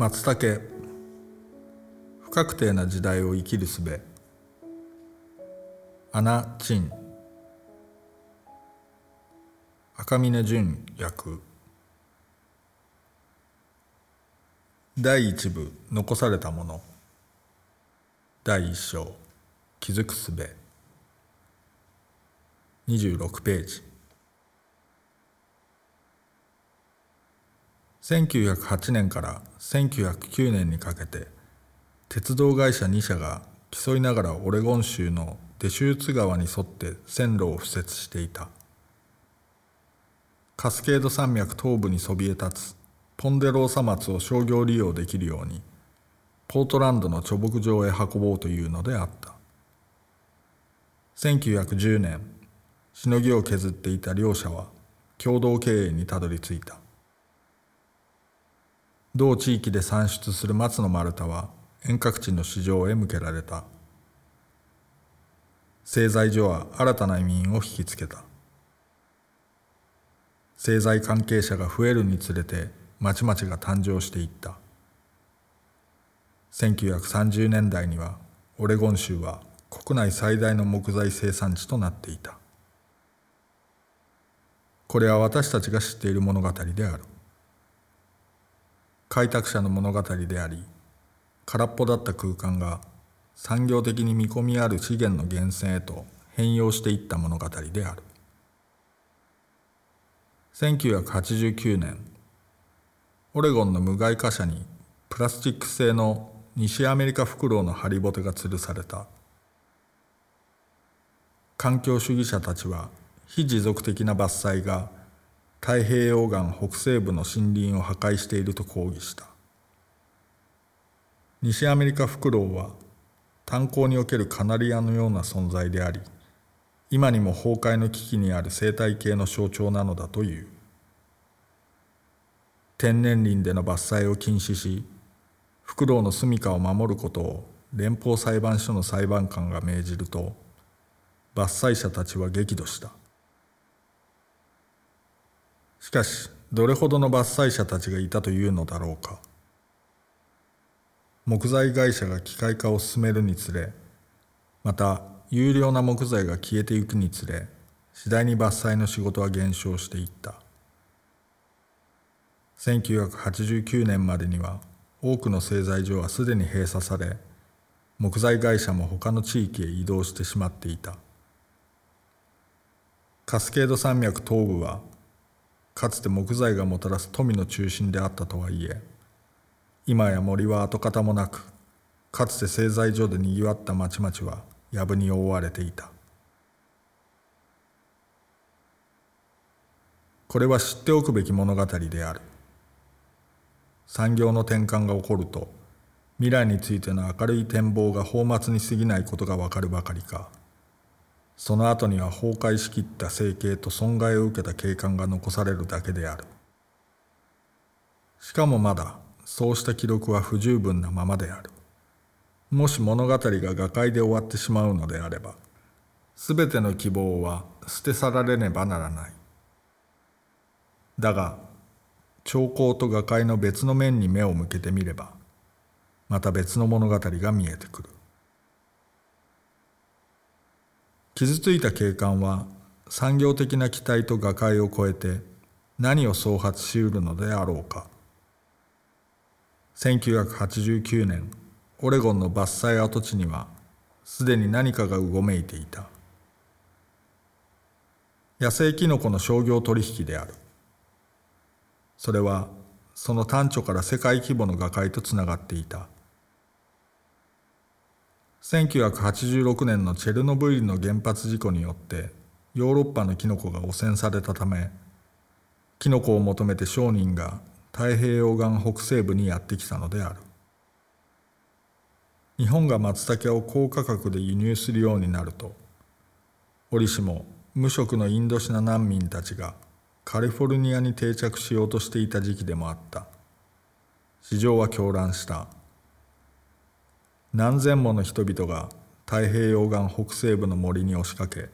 松茸。不確定な時代を生きるすべアナ・チン赤嶺淳役第一部残されたもの。第一章気づくすべ26ページ。1908年から1909年にかけて鉄道会社2社が競いながらオレゴン州のデシューツ川に沿って線路を敷設していた。カスケード山脈東部にそびえ立つポンデローサ松を商業利用できるようにポートランドの貯木場へ運ぼうというのであった。1910年しのぎを削っていた両者は共同経営にたどり着いた。同地域で産出する松の丸太は遠隔地の市場へ向けられた。製材所は新たな移民を引きつけた。製材関係者が増えるにつれて町々が誕生していった。1930年代にはオレゴン州は国内最大の木材生産地となっていた。これは私たちが知っている物語である。開拓者の物語であり空っぽだった空間が産業的に見込みある資源の源泉へと変容していった物語である。1989年オレゴンの無害貨車にプラスチック製の西アメリカフクロウのハリボテが吊るされた。環境主義者たちは非持続的な伐採が太平洋岸北西部の森林を破壊していると抗議した。西アメリカフクロウは炭鉱におけるカナリアのような存在であり今にも崩壊の危機にある生態系の象徴なのだという。天然林での伐採を禁止しフクロウの住処を守ることを連邦裁判所の裁判官が命じると伐採者たちは激怒した。しかしどれほどの伐採者たちがいたというのだろうか。木材会社が機械化を進めるにつれまた有料な木材が消えていくにつれ次第に伐採の仕事は減少していった。1989年までには多くの製材所はすでに閉鎖され木材会社も他の地域へ移動してしまっていた。カスケード山脈東部はかつて木材がもたらす富の中心であったとはいえ今や森は跡形もなくかつて製材所でにぎわった町々は藪に覆われていた。これは知っておくべき物語である。産業の転換が起こると未来についての明るい展望が放末に過ぎないことがわかるばかりかその後には崩壊しきった生計と損害を受けた景観が残されるだけである。しかもまだそうした記録は不十分なままである。もし物語が瓦解で終わってしまうのであれば全ての希望は捨て去られねばならない。だが兆候と瓦解の別の面に目を向けてみればまた別の物語が見えてくる。傷ついた景観は産業的な期待と瓦解を超えて何を創発しうるのであろうか。1989年オレゴンの伐採跡地にはすでに何かがうごめいていた。野生キノコの商業取引である。それはその端緒から世界規模の瓦解とつながっていた。1986年のチェルノブイリの原発事故によってヨーロッパのキノコが汚染されたためキノコを求めて商人が太平洋岸北西部にやってきたのである。日本が松茸を高価格で輸入するようになると折しも無職のインドシナ難民たちがカリフォルニアに定着しようとしていた時期でもあった。市場は狂乱した。何千もの人々が太平洋岸北西部の森に押しかけ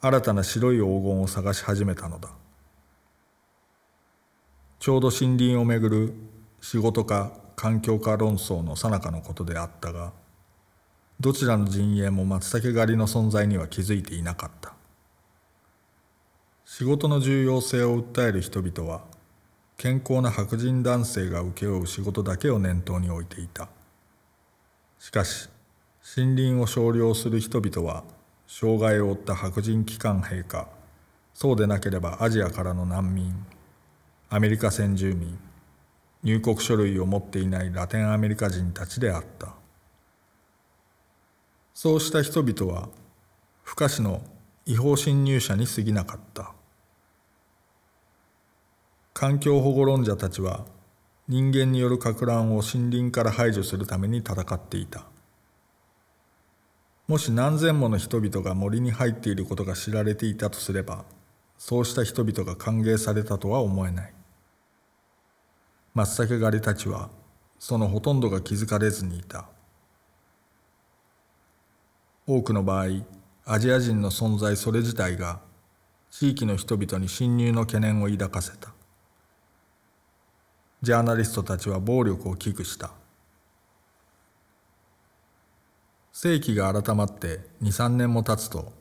新たな白い黄金を探し始めたのだ。ちょうど森林をめぐる仕事か環境か論争の最中のことであったがどちらの陣営も松茸狩りの存在には気づいていなかった。仕事の重要性を訴える人々は健康な白人男性が請け負う仕事だけを念頭に置いていた。しかし森林を少量する人々は障害を負った白人機関兵かそうでなければアジアからの難民アメリカ先住民入国書類を持っていないラテンアメリカ人たちであった。そうした人々は不可視の違法侵入者に過ぎなかった。環境保護論者たちは人間によるか乱を森林から排除するために戦っていた。もし何千もの人々が森に入っていることが知られていたとすればそうした人々が歓迎されたとは思えない。松茸狩りたちはそのほとんどが気づかれずにいた。多くの場合アジア人の存在それ自体が地域の人々に侵入の懸念を抱かせた。ジャーナリストたちは暴力を危惧した。世紀が改まって23年も経つと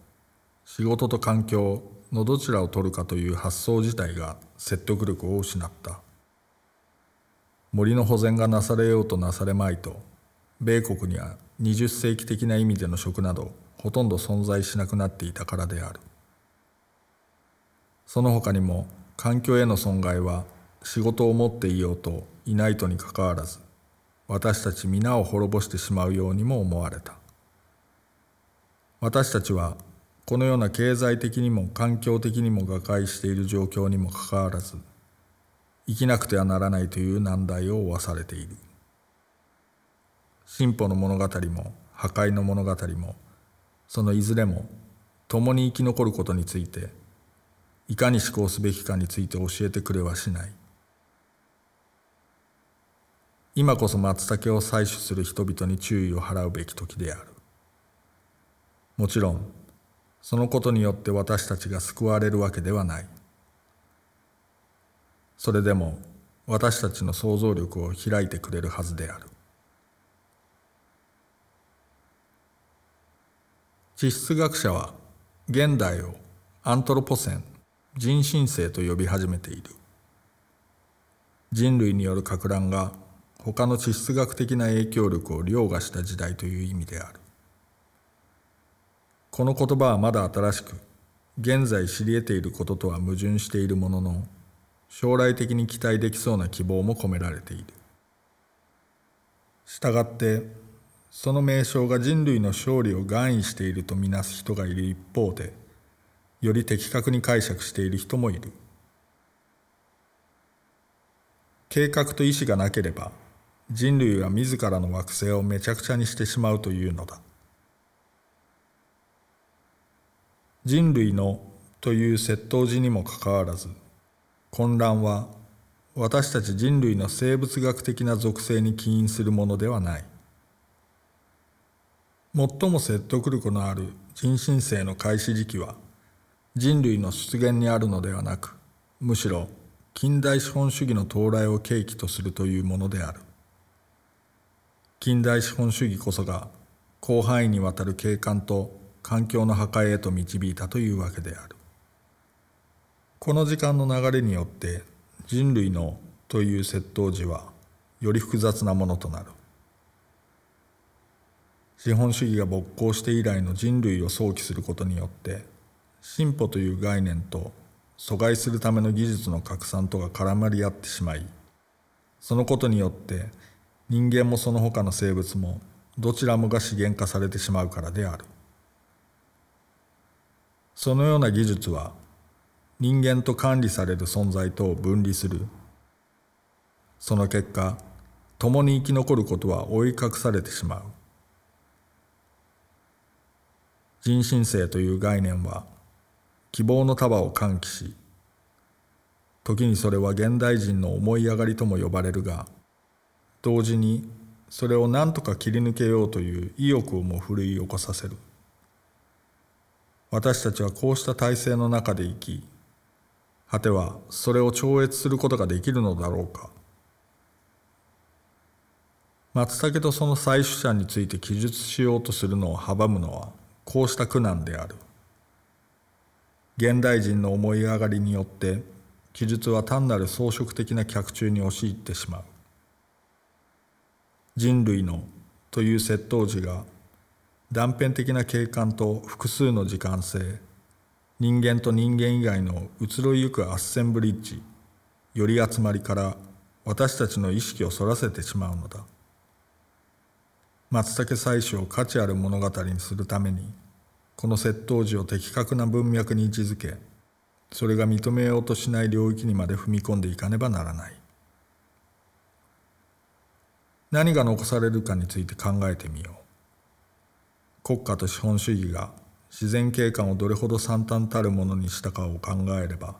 仕事と環境のどちらを取るかという発想自体が説得力を失った。森の保全がなされようとなされまいと米国には20世紀的な意味での食などほとんど存在しなくなっていたからである。その他にも環境への損害は仕事を持っていようといないとにかかわらず私たち皆を滅ぼしてしまうようにも思われた。私たちはこのような経済的にも環境的にも瓦解している状況にもかかわらず生きなくてはならないという難題を負わされている。進歩の物語も破壊の物語もそのいずれも共に生き残ることについていかに思考すべきかについて教えてくれはしない。今こそ松茸を採取する人々に注意を払うべき時である。もちろんそのことによって私たちが救われるわけではない。それでも私たちの想像力を開いてくれるはずである。地質学者は現代をアントロポセン人新世と呼び始めている。人類による撹乱が他の地質学的な影響力を凌駕した時代という意味である。この言葉はまだ新しく現在知り得ていることとは矛盾しているものの将来的に期待できそうな希望も込められている。したがってその名称が人類の勝利を願意しているとみなす人がいる一方でより的確に解釈している人もいる。計画と意志がなければ人類は自らの惑星をめちゃくちゃにしてしまうというのだ。人類のという窃盗時にもかかわらず混乱は私たち人類の生物学的な属性に起因するものではない。最も説得力のある人新世の開始時期は人類の出現にあるのではなくむしろ近代資本主義の到来を契機とするというものである。近代資本主義こそが広範囲にわたる景観と環境の破壊へと導いたというわけである。この時間の流れによって人類のという窃盗時はより複雑なものとなる。資本主義が勃興して以来の人類を想起することによって進歩という概念と阻害するための技術の拡散とが絡まり合ってしまいそのことによって人間もその他の生物もどちらもが資源化されてしまうからである。そのような技術は人間と管理される存在とを分離する。その結果共に生き残ることは覆い隠されてしまう。人新世という概念は希望の束を喚起し時にそれは現代人の思い上がりとも呼ばれるが同時にそれを何とか切り抜けようという意欲をも奮い起こさせる。私たちはこうした体制の中で生き果てはそれを超越することができるのだろうか。松茸とその採取者について記述しようとするのを阻むのはこうした苦難である。現代人の思い上がりによって記述は単なる装飾的な脚中に押し入ってしまう。人類のという窃盗時が断片的な景観と複数の時間性人間と人間以外の移ろいゆくアッセンブリッジより集まりから私たちの意識をそらせてしまうのだ。松茸採取を価値ある物語にするためにこの窃盗時を的確な文脈に位置づけそれが認めようとしない領域にまで踏み込んでいかねばならない。何が残されるかについて考えてみよう。国家と資本主義が自然景観をどれほど惨憺たるものにしたかを考えれば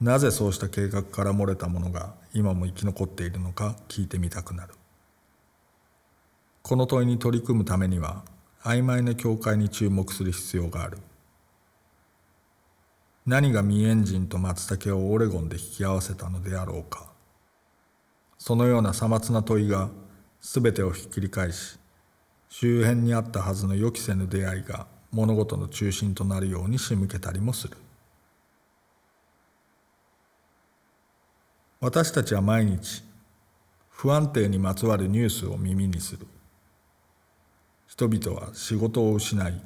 なぜそうした計画から漏れたものが今も生き残っているのか聞いてみたくなる。この問いに取り組むためには曖昧な境界に注目する必要がある。何が未エンジンと松茸をオレゴンで引き合わせたのであろうか。そのようなさまつな問いが全てをひっくり返し周辺にあったはずの予期せぬ出会いが物事の中心となるように仕向けたりもする。私たちは毎日不安定にまつわるニュースを耳にする。人々は仕事を失い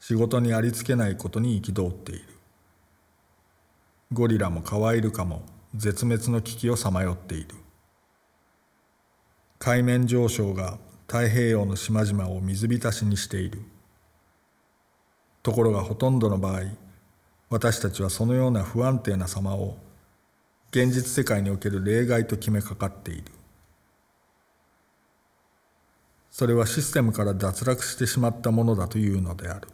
仕事にありつけないことに憤っている。ゴリラもカワイルカも絶滅の危機をさまよっている。海面上昇が太平洋の島々を水浸しにしている。ところがほとんどの場合私たちはそのような不安定な様を現実世界における例外と決めかかっている。それはシステムから脱落してしまったものだというのである。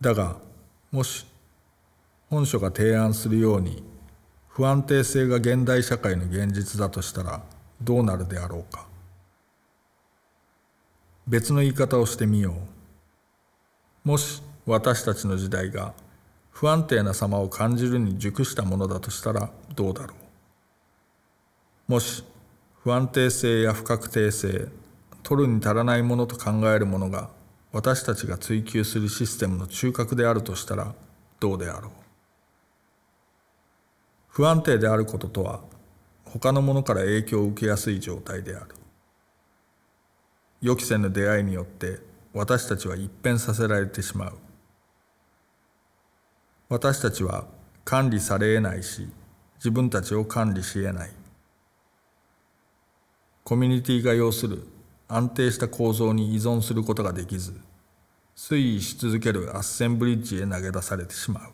だがもし本書が提案するように不安定性が現代社会の現実だとしたらどうなるであろうか。別の言い方をしてみよう。もし私たちの時代が不安定な様を感じるに熟したものだとしたらどうだろう。もし不安定性や不確定性取るに足らないものと考えるものが私たちが追求するシステムの中核であるとしたらどうであろう。不安定であることとは他のものから影響を受けやすい状態である。予期せぬ出会いによって私たちは一変させられてしまう。私たちは管理されえないし自分たちを管理しえない。コミュニティが要する安定した構造に依存することができず推移し続けるアッセンブリッジへ投げ出されてしまう。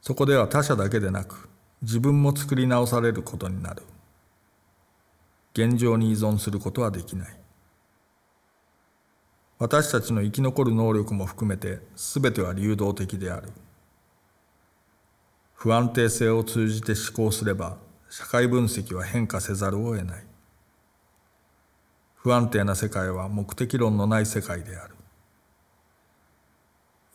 そこでは他者だけでなく自分も作り直されることになる。現状に依存することはできない。私たちの生き残る能力も含めて全ては流動的である。不安定性を通じて思考すれば社会分析は変化せざるを得ない。不安定な世界は目的論のない世界である。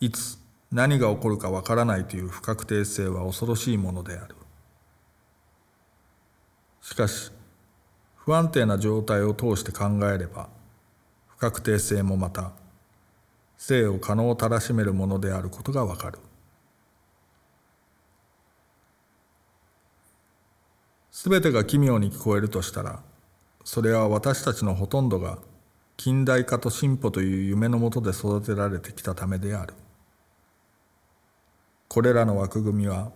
いつ何が起こるかわからないという不確定性は恐ろしいものである。しかし不安定な状態を通して考えれば不確定性もまた生を可能たらしめるものであることがわかる。すべてが奇妙に聞こえるとしたらそれは私たちのほとんどが近代化と進歩という夢のもとで育てられてきたためである。これらの枠組みは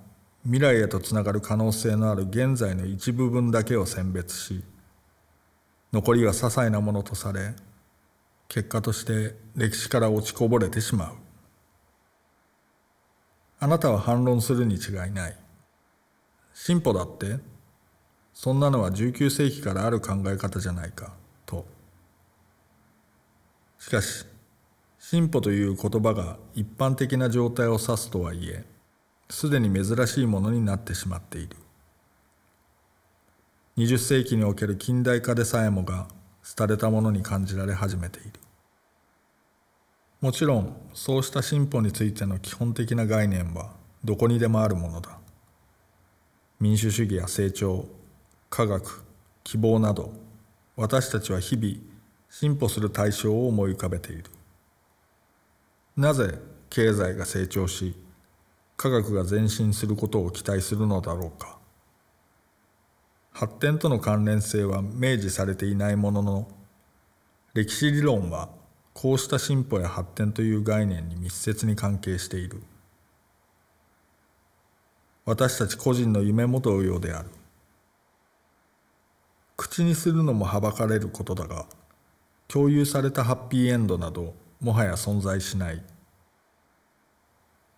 未来へとつながる可能性のある現在の一部分だけを選別し残りは些細なものとされ結果として歴史から落ちこぼれてしまう。あなたは反論するに違いない。進歩だってそんなのは19世紀からある考え方じゃないかと。しかし進歩という言葉が一般的な状態を指すとはいえすでに珍しいものになってしまっている。20世紀における近代化でさえもが廃れたものに感じられ始めている。もちろんそうした進歩についての基本的な概念はどこにでもあるものだ。民主主義や成長科学希望など私たちは日々進歩する対象を思い浮かべている。なぜ経済が成長し科学が前進することを期待するのだろうか。発展との関連性は明示されていないものの歴史理論はこうした進歩や発展という概念に密接に関係している。私たち個人の夢も同様である。口にするのもはばかれることだが共有されたハッピーエンドなどもはや存在しない。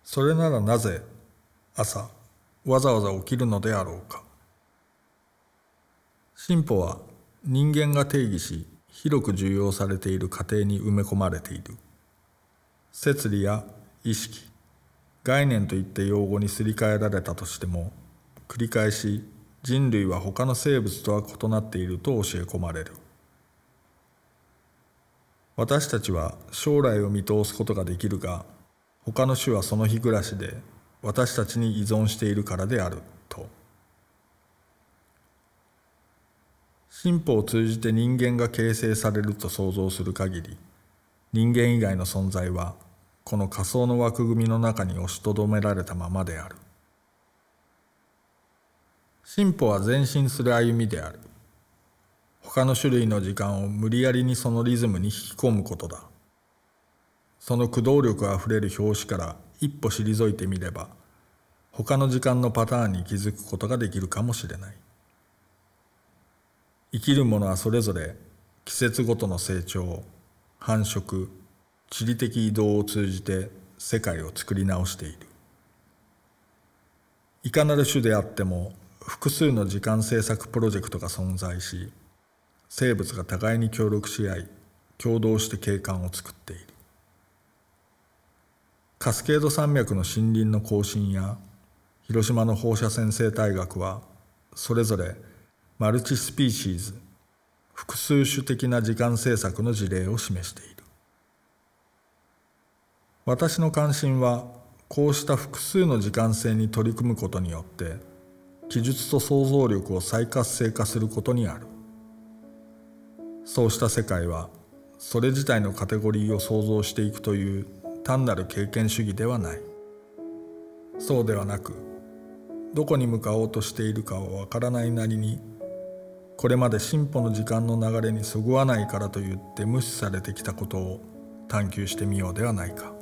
それならなぜ朝わざわざ起きるのであろうか。進歩は人間が定義し広く重要されている過程に埋め込まれている。摂理や意識概念といって用語にすり替えられたとしても繰り返し人類は他の生物とは異なっていると教え込まれる。私たちは将来を見通すことができるが他の種はその日暮らしで私たちに依存しているからであると。進歩を通じて人間が形成されると想像する限り人間以外の存在はこの仮想の枠組みの中に押しとどめられたままである。進歩は前進する歩みである。他の種類の時間を無理やりにそのリズムに引き込むことだ。その駆動力あふれる表紙から一歩退いてみれば他の時間のパターンに気づくことができるかもしれない。生きるものはそれぞれ季節ごとの成長繁殖地理的移動を通じて世界を作り直している。いかなる種であっても複数の時間制作プロジェクトが存在し生物が互いに協力し合い共同して景観を作っている。カスケード山脈の森林の更新や広島の放射線生態学はそれぞれマルチスピーシーズ複数種的な時間政策の事例を示している。私の関心はこうした複数の時間性に取り組むことによって記述と想像力を再活性化することにある。そうした世界はそれ自体のカテゴリーを想像していくという単なる経験主義ではない。そうではなくどこに向かおうとしているかはわからないなりにこれまで進歩の時間の流れにそぐわないからといって無視されてきたことを探求してみようではないか。